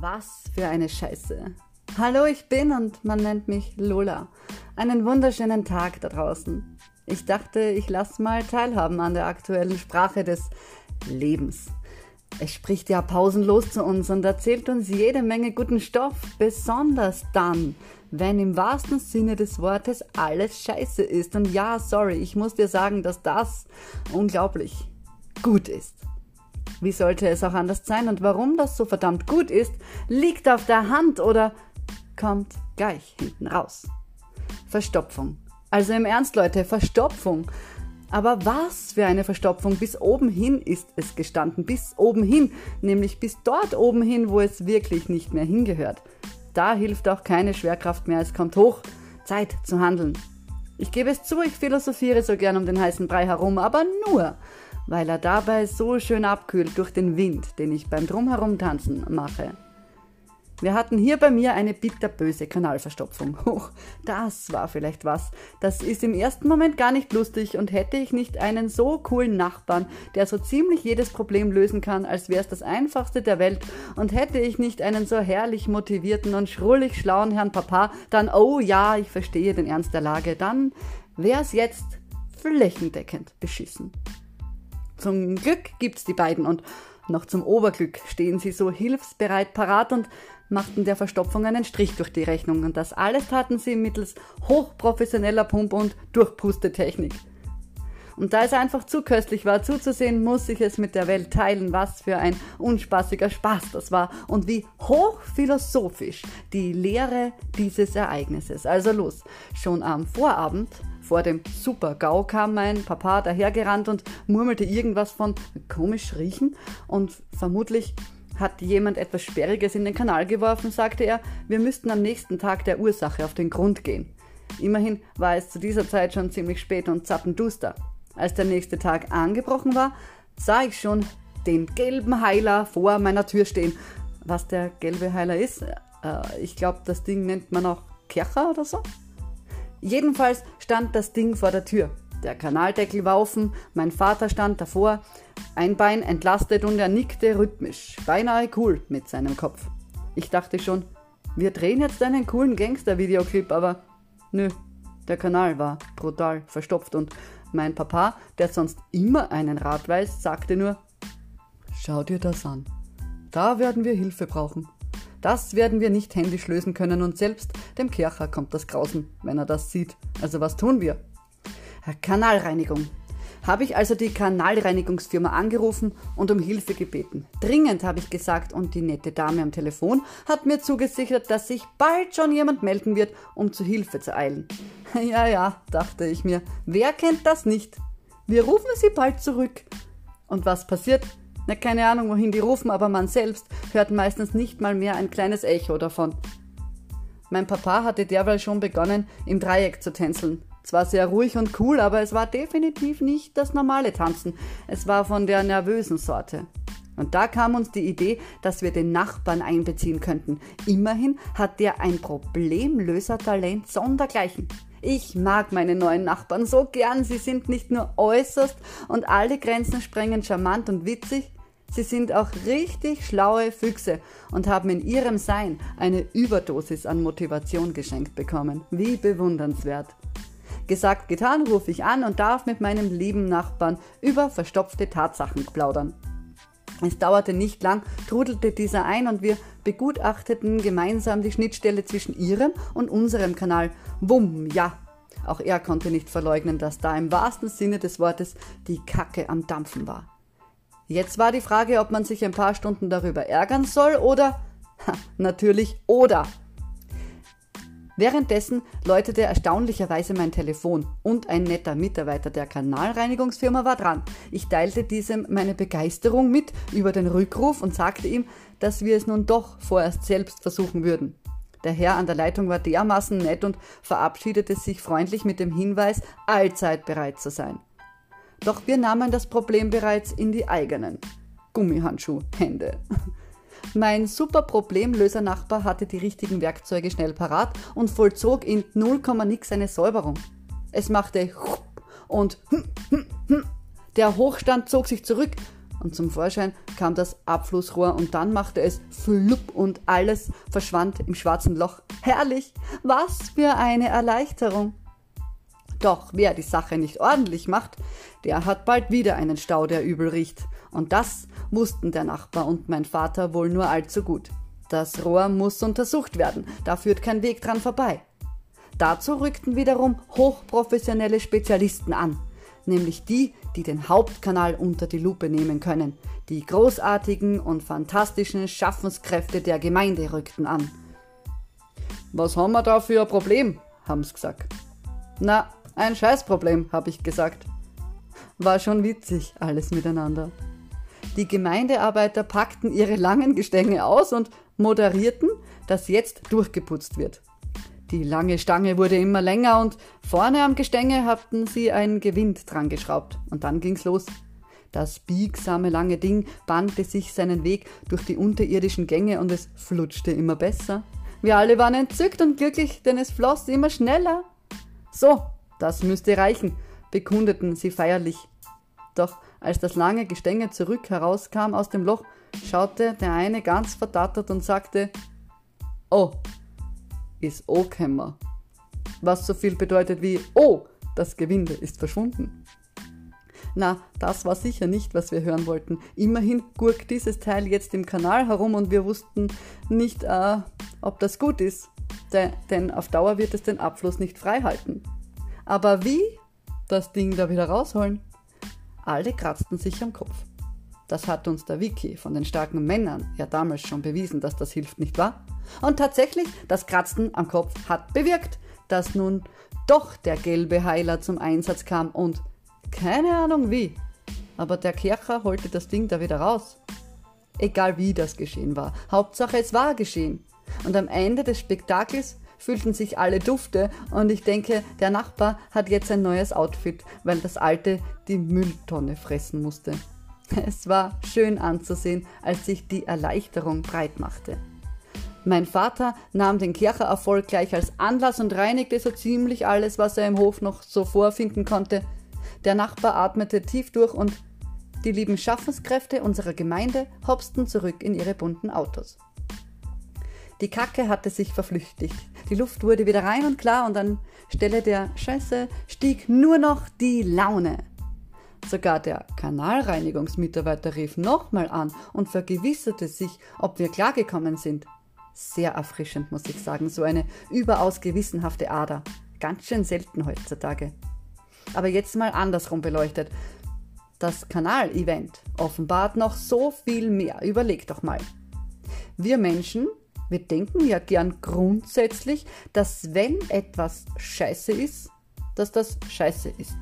Was für eine Scheiße. Hallo, ich bin und man nennt mich Lola. Einen wunderschönen Tag da draußen. Ich dachte, ich lasse mal teilhaben an der aktuellen Sprache des Lebens. Es spricht ja pausenlos zu uns und erzählt uns jede Menge guten Stoff, besonders dann, wenn im wahrsten Sinne des Wortes alles scheiße ist. Und ja, sorry, ich muss dir sagen, dass das unglaublich gut ist. Wie sollte es auch anders sein? Und warum das so verdammt gut ist, liegt auf der Hand oder kommt gleich hinten raus. Verstopfung. Also im Ernst, Leute, Verstopfung. Aber was für eine Verstopfung. Bis oben hin ist es gestanden. Bis oben hin. Nämlich bis dort oben hin, wo es wirklich nicht mehr hingehört. Da hilft auch keine Schwerkraft mehr. Es kommt hoch. Zeit zu handeln. Ich gebe es zu, ich philosophiere so gern um den heißen Brei herum, aber nur, weil er dabei so schön abkühlt durch den Wind, den ich beim Drumherum tanzen mache. Wir hatten hier bei mir eine bitterböse Kanalverstopfung. Huch, das war vielleicht was. Das ist im ersten Moment gar nicht lustig und hätte ich nicht einen so coolen Nachbarn, der so ziemlich jedes Problem lösen kann, als wäre es das einfachste der Welt und hätte ich nicht einen so herrlich motivierten und schrullig schlauen Herrn Papa, dann, oh ja, ich verstehe den Ernst der Lage, dann wäre es jetzt flächendeckend beschissen. Zum Glück gibt's die beiden und noch zum Oberglück stehen sie so hilfsbereit parat und machten der Verstopfung einen Strich durch die Rechnung und das alles taten sie mittels hochprofessioneller Pump- und Durchpustetechnik. Und da es einfach zu köstlich war zuzusehen, muss ich es mit der Welt teilen, was für ein unspaßiger Spaß das war und wie hochphilosophisch die Lehre dieses Ereignisses. Also los, schon am Vorabend vor dem Super-GAU kam mein Papa dahergerannt und murmelte irgendwas von komisch riechen und vermutlich hat jemand etwas Sperriges in den Kanal geworfen, sagte er, wir müssten am nächsten Tag der Ursache auf den Grund gehen. Immerhin war es zu dieser Zeit schon ziemlich spät und zappenduster. Als der nächste Tag angebrochen war, sah ich schon den gelben Heiler vor meiner Tür stehen. Was der gelbe Heiler ist? Äh, ich glaube, das Ding nennt man auch Kercher oder so. Jedenfalls stand das Ding vor der Tür. Der Kanaldeckel war offen, mein Vater stand davor, ein Bein entlastet und er nickte rhythmisch, beinahe cool mit seinem Kopf. Ich dachte schon, wir drehen jetzt einen coolen Gangster-Videoclip, aber nö, der Kanal war brutal verstopft und mein Papa, der sonst immer einen Rat weiß, sagte nur, schau dir das an. Da werden wir Hilfe brauchen. Das werden wir nicht händisch lösen können und selbst dem Kircher kommt das Grausen, wenn er das sieht. Also was tun wir? Kanalreinigung. Habe ich also die Kanalreinigungsfirma angerufen und um Hilfe gebeten. Dringend habe ich gesagt und die nette Dame am Telefon hat mir zugesichert, dass sich bald schon jemand melden wird, um zu Hilfe zu eilen. Ja, ja, dachte ich mir, wer kennt das nicht? Wir rufen sie bald zurück. Und was passiert? Na, keine Ahnung, wohin die rufen, aber man selbst hört meistens nicht mal mehr ein kleines Echo davon. Mein Papa hatte derweil schon begonnen, im Dreieck zu tänzeln. Zwar sehr ruhig und cool, aber es war definitiv nicht das normale Tanzen. Es war von der nervösen Sorte. Und da kam uns die Idee, dass wir den Nachbarn einbeziehen könnten. Immerhin hat der ein Problemlösertalent sondergleichen. Ich mag meine neuen Nachbarn so gern. Sie sind nicht nur äußerst und alle Grenzen sprengend charmant und witzig, Sie sind auch richtig schlaue Füchse und haben in ihrem Sein eine Überdosis an Motivation geschenkt bekommen. Wie bewundernswert. Gesagt, getan, rufe ich an und darf mit meinem lieben Nachbarn über verstopfte Tatsachen plaudern. Es dauerte nicht lang, trudelte dieser ein und wir begutachteten gemeinsam die Schnittstelle zwischen ihrem und unserem Kanal. Wumm, ja. Auch er konnte nicht verleugnen, dass da im wahrsten Sinne des Wortes die Kacke am Dampfen war. Jetzt war die Frage, ob man sich ein paar Stunden darüber ärgern soll oder ha, natürlich oder. Währenddessen läutete erstaunlicherweise mein Telefon und ein netter Mitarbeiter der Kanalreinigungsfirma war dran. Ich teilte diesem meine Begeisterung mit über den Rückruf und sagte ihm, dass wir es nun doch vorerst selbst versuchen würden. Der Herr an der Leitung war dermaßen nett und verabschiedete sich freundlich mit dem Hinweis, allzeit bereit zu sein. Doch wir nahmen das Problem bereits in die eigenen Gummihandschuhhände. Mein super Problemlöser-Nachbar hatte die richtigen Werkzeuge schnell parat und vollzog in 0, nix eine Säuberung. Es machte und der Hochstand zog sich zurück und zum Vorschein kam das Abflussrohr und dann machte es flupp und alles verschwand im schwarzen Loch. Herrlich! Was für eine Erleichterung! Doch wer die Sache nicht ordentlich macht, der hat bald wieder einen Stau, der übel riecht. Und das wussten der Nachbar und mein Vater wohl nur allzu gut. Das Rohr muss untersucht werden, da führt kein Weg dran vorbei. Dazu rückten wiederum hochprofessionelle Spezialisten an nämlich die, die den Hauptkanal unter die Lupe nehmen können. Die großartigen und fantastischen Schaffenskräfte der Gemeinde rückten an. Was haben wir da für ein Problem? haben's gesagt. Na, ein Scheißproblem, hab ich gesagt. War schon witzig, alles miteinander. Die Gemeindearbeiter packten ihre langen Gestänge aus und moderierten, dass jetzt durchgeputzt wird. Die lange Stange wurde immer länger und vorne am Gestänge hatten sie ein Gewind dran geschraubt. Und dann ging's los. Das biegsame lange Ding bahnte sich seinen Weg durch die unterirdischen Gänge und es flutschte immer besser. Wir alle waren entzückt und glücklich, denn es floss immer schneller. So, das müsste reichen, bekundeten sie feierlich. Doch als das lange Gestänge zurück herauskam aus dem Loch, schaute der eine ganz verdattert und sagte, Oh, ist angekommen. Was so viel bedeutet wie, oh, das Gewinde ist verschwunden. Na, das war sicher nicht, was wir hören wollten. Immerhin gurkt dieses Teil jetzt im Kanal herum und wir wussten nicht, äh, ob das gut ist. De denn auf Dauer wird es den Abfluss nicht frei halten. Aber wie das Ding da wieder rausholen? Alle kratzten sich am Kopf. Das hat uns der Wiki von den starken Männern ja damals schon bewiesen, dass das hilft, nicht wahr? Und tatsächlich, das Kratzen am Kopf hat bewirkt, dass nun doch der gelbe Heiler zum Einsatz kam und keine Ahnung wie. Aber der Kercher holte das Ding da wieder raus. Egal wie das geschehen war, Hauptsache es war geschehen. Und am Ende des Spektakels fühlten sich alle dufte und ich denke, der Nachbar hat jetzt ein neues Outfit, weil das alte die Mülltonne fressen musste. Es war schön anzusehen, als sich die Erleichterung breit machte. Mein Vater nahm den Kirchererfolg gleich als Anlass und reinigte so ziemlich alles, was er im Hof noch so vorfinden konnte. Der Nachbar atmete tief durch und die lieben Schaffenskräfte unserer Gemeinde hopsten zurück in ihre bunten Autos. Die Kacke hatte sich verflüchtigt. Die Luft wurde wieder rein und klar und anstelle der Scheiße stieg nur noch die Laune. Sogar der Kanalreinigungsmitarbeiter rief nochmal an und vergewisserte sich, ob wir klargekommen sind. Sehr erfrischend, muss ich sagen. So eine überaus gewissenhafte Ader. Ganz schön selten heutzutage. Aber jetzt mal andersrum beleuchtet. Das Kanal-Event offenbart noch so viel mehr. Überleg doch mal. Wir Menschen, wir denken ja gern grundsätzlich, dass wenn etwas scheiße ist, dass das scheiße ist.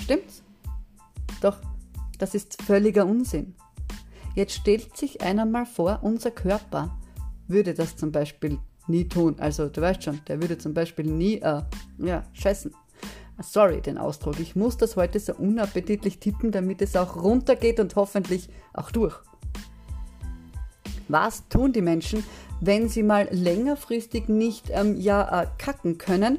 Stimmt's? Doch das ist völliger Unsinn. Jetzt stellt sich einer mal vor, unser Körper würde das zum Beispiel nie tun. Also du weißt schon, der würde zum Beispiel nie, äh, ja, scheißen. Sorry den Ausdruck. Ich muss das heute so unappetitlich tippen, damit es auch runtergeht und hoffentlich auch durch. Was tun die Menschen, wenn sie mal längerfristig nicht ähm, ja, äh, kacken können?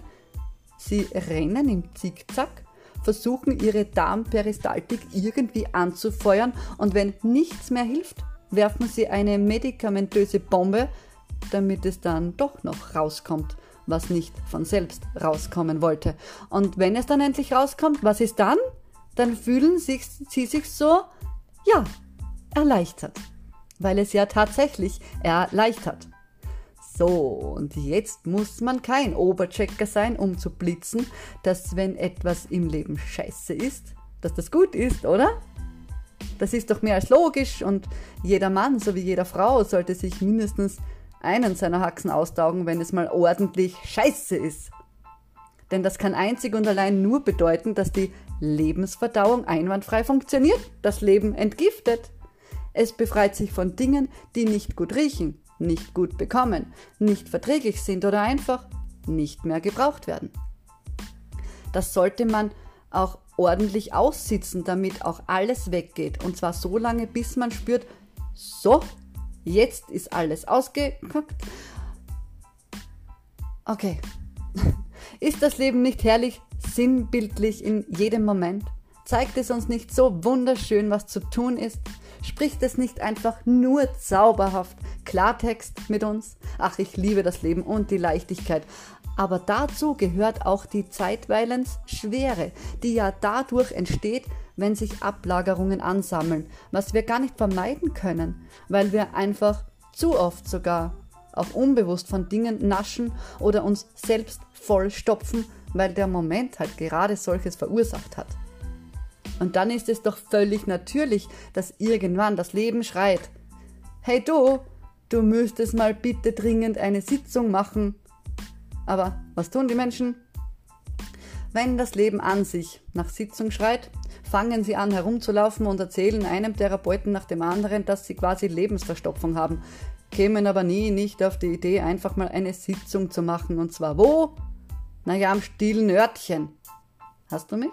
Sie rennen im Zickzack, versuchen ihre Darmperistaltik irgendwie anzufeuern und wenn nichts mehr hilft, werfen sie eine medikamentöse Bombe, damit es dann doch noch rauskommt, was nicht von selbst rauskommen wollte. Und wenn es dann endlich rauskommt, was ist dann? Dann fühlen sie sich so, ja, erleichtert. Weil es ja tatsächlich erleichtert. So, und jetzt muss man kein Oberchecker sein, um zu blitzen, dass wenn etwas im Leben scheiße ist, dass das gut ist, oder? Das ist doch mehr als logisch und jeder Mann sowie jeder Frau sollte sich mindestens einen seiner Haxen austaugen, wenn es mal ordentlich scheiße ist. Denn das kann einzig und allein nur bedeuten, dass die Lebensverdauung einwandfrei funktioniert, das Leben entgiftet. Es befreit sich von Dingen, die nicht gut riechen, nicht gut bekommen, nicht verträglich sind oder einfach nicht mehr gebraucht werden. Das sollte man auch ordentlich aussitzen, damit auch alles weggeht. Und zwar so lange, bis man spürt, so, jetzt ist alles ausgekackt. Okay. Ist das Leben nicht herrlich, sinnbildlich in jedem Moment? Zeigt es uns nicht so wunderschön, was zu tun ist? Spricht es nicht einfach nur zauberhaft Klartext mit uns? Ach, ich liebe das Leben und die Leichtigkeit. Aber dazu gehört auch die zeitweilens Schwere, die ja dadurch entsteht, wenn sich Ablagerungen ansammeln, was wir gar nicht vermeiden können, weil wir einfach zu oft sogar auch unbewusst von Dingen naschen oder uns selbst vollstopfen, weil der Moment halt gerade solches verursacht hat. Und dann ist es doch völlig natürlich, dass irgendwann das Leben schreit, hey du, du müsstest mal bitte dringend eine Sitzung machen. Aber was tun die Menschen? Wenn das Leben an sich nach Sitzung schreit, fangen sie an herumzulaufen und erzählen einem Therapeuten nach dem anderen, dass sie quasi Lebensverstopfung haben, kämen aber nie nicht auf die Idee, einfach mal eine Sitzung zu machen. Und zwar wo? Naja, am stillen Örtchen. Hast du mich?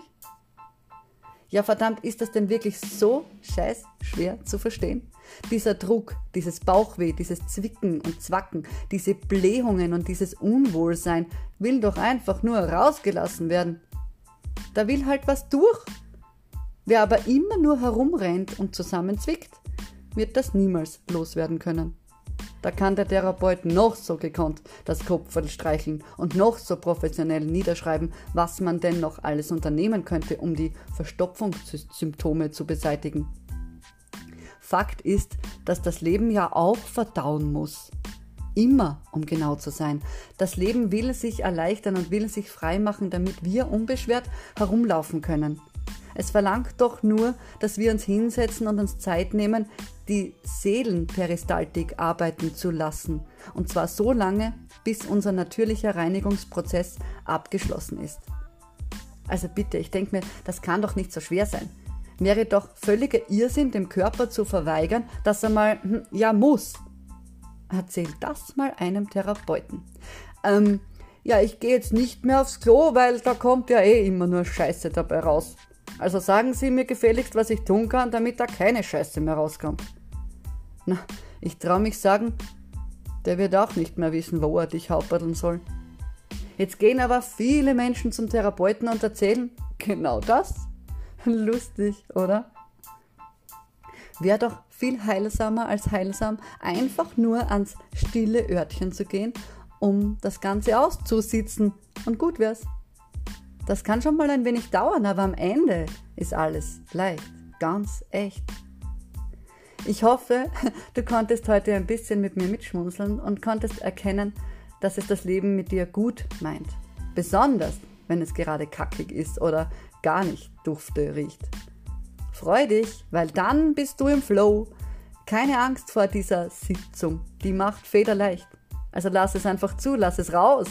Ja, verdammt, ist das denn wirklich so scheiß schwer zu verstehen? Dieser Druck, dieses Bauchweh, dieses Zwicken und Zwacken, diese Blähungen und dieses Unwohlsein will doch einfach nur rausgelassen werden. Da will halt was durch. Wer aber immer nur herumrennt und zusammenzwickt, wird das niemals loswerden können. Da kann der Therapeut noch so gekonnt das Kopf streicheln und noch so professionell niederschreiben, was man denn noch alles unternehmen könnte, um die Verstopfungssymptome zu beseitigen. Fakt ist, dass das Leben ja auch verdauen muss. Immer, um genau zu sein. Das Leben will sich erleichtern und will sich freimachen, damit wir unbeschwert herumlaufen können. Es verlangt doch nur, dass wir uns hinsetzen und uns Zeit nehmen, die Seelenperistaltik arbeiten zu lassen. Und zwar so lange, bis unser natürlicher Reinigungsprozess abgeschlossen ist. Also bitte, ich denke mir, das kann doch nicht so schwer sein. Wäre doch völliger Irrsinn, dem Körper zu verweigern, dass er mal, hm, ja, muss. Erzähl das mal einem Therapeuten. Ähm, ja, ich gehe jetzt nicht mehr aufs Klo, weil da kommt ja eh immer nur Scheiße dabei raus. Also sagen Sie mir gefälligst, was ich tun kann, damit da keine Scheiße mehr rauskommt. Na, ich trau mich sagen, der wird auch nicht mehr wissen, wo er dich hauptbadeln soll. Jetzt gehen aber viele Menschen zum Therapeuten und erzählen genau das. Lustig, oder? Wäre doch viel heilsamer als heilsam, einfach nur ans stille Örtchen zu gehen, um das Ganze auszusitzen. Und gut wär's. Das kann schon mal ein wenig dauern, aber am Ende ist alles leicht, ganz echt. Ich hoffe, du konntest heute ein bisschen mit mir mitschmunzeln und konntest erkennen, dass es das Leben mit dir gut meint. Besonders, wenn es gerade kackig ist oder gar nicht dufte riecht. Freu dich, weil dann bist du im Flow. Keine Angst vor dieser Sitzung, die macht federleicht. Also lass es einfach zu, lass es raus.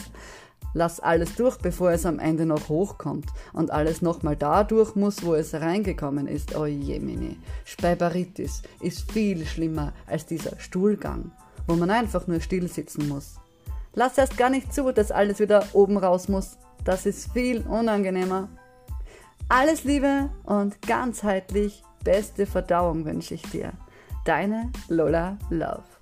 Lass alles durch, bevor es am Ende noch hochkommt und alles nochmal da durch muss, wo es reingekommen ist. Oh jemine. Speiberitis ist viel schlimmer als dieser Stuhlgang, wo man einfach nur still sitzen muss. Lass erst gar nicht zu, dass alles wieder oben raus muss. Das ist viel unangenehmer. Alles Liebe und ganzheitlich beste Verdauung wünsche ich dir. Deine Lola Love.